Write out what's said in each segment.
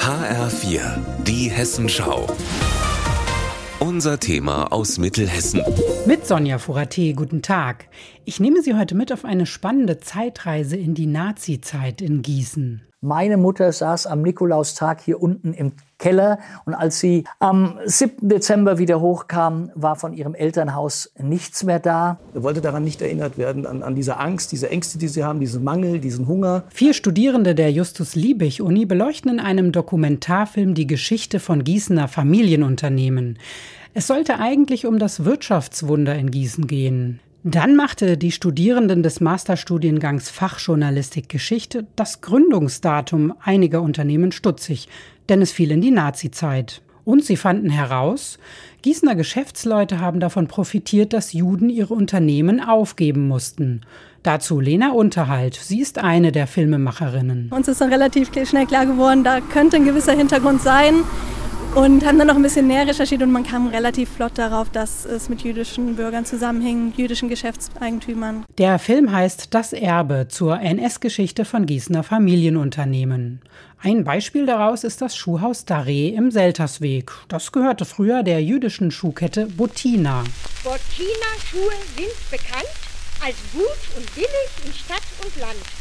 HR4, die Hessenschau. Unser Thema aus Mittelhessen. Mit Sonja Furate, guten Tag. Ich nehme Sie heute mit auf eine spannende Zeitreise in die Nazi-Zeit in Gießen. Meine Mutter saß am Nikolaustag hier unten im Keller und als sie am 7. Dezember wieder hochkam, war von ihrem Elternhaus nichts mehr da. Er wollte daran nicht erinnert werden, an, an diese Angst, diese Ängste, die sie haben, diesen Mangel, diesen Hunger. Vier Studierende der Justus-Liebig-Uni beleuchten in einem Dokumentarfilm die Geschichte von Gießener Familienunternehmen. Es sollte eigentlich um das Wirtschaftswunder in Gießen gehen. Dann machte die Studierenden des Masterstudiengangs Fachjournalistik Geschichte das Gründungsdatum einiger Unternehmen stutzig, denn es fiel in die Nazizeit. Und sie fanden heraus, Gießener Geschäftsleute haben davon profitiert, dass Juden ihre Unternehmen aufgeben mussten. Dazu Lena Unterhalt. Sie ist eine der Filmemacherinnen. Uns ist dann relativ schnell klar geworden, da könnte ein gewisser Hintergrund sein und haben dann noch ein bisschen näher recherchiert und man kam relativ flott darauf, dass es mit jüdischen Bürgern zusammenhing, jüdischen Geschäftseigentümern. Der Film heißt Das Erbe zur NS-Geschichte von Gießener Familienunternehmen. Ein Beispiel daraus ist das Schuhhaus Daré im Seltersweg. Das gehörte früher der jüdischen Schuhkette Bottina. Bottina-Schuhe sind bekannt als gut und billig in Stadt und Land.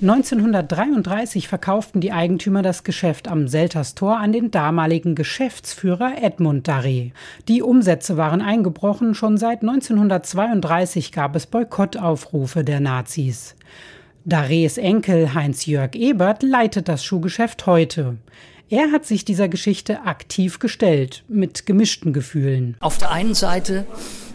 1933 verkauften die Eigentümer das Geschäft am Selters Tor an den damaligen Geschäftsführer Edmund Daré. Die Umsätze waren eingebrochen, schon seit 1932 gab es Boykottaufrufe der Nazis. Darés Enkel Heinz-Jörg Ebert leitet das Schuhgeschäft heute. Er hat sich dieser Geschichte aktiv gestellt, mit gemischten Gefühlen. Auf der einen Seite,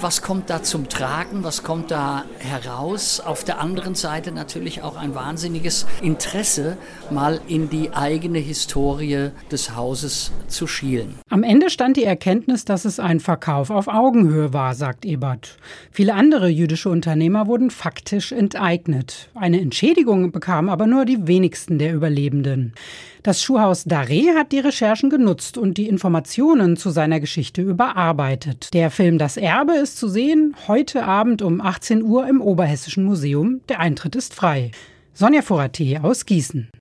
was kommt da zum Tragen, was kommt da heraus? Auf der anderen Seite natürlich auch ein wahnsinniges Interesse, mal in die eigene Historie des Hauses zu schielen. Am Ende stand die Erkenntnis, dass es ein Verkauf auf Augenhöhe war, sagt Ebert. Viele andere jüdische Unternehmer wurden faktisch enteignet. Eine Entschädigung bekamen aber nur die wenigsten der Überlebenden. Das Schuhhaus Daré hat die Recherchen genutzt und die Informationen zu seiner Geschichte überarbeitet. Der Film Das Erbe ist zu sehen heute Abend um 18 Uhr im Oberhessischen Museum. Der Eintritt ist frei. Sonja Vorati aus Gießen.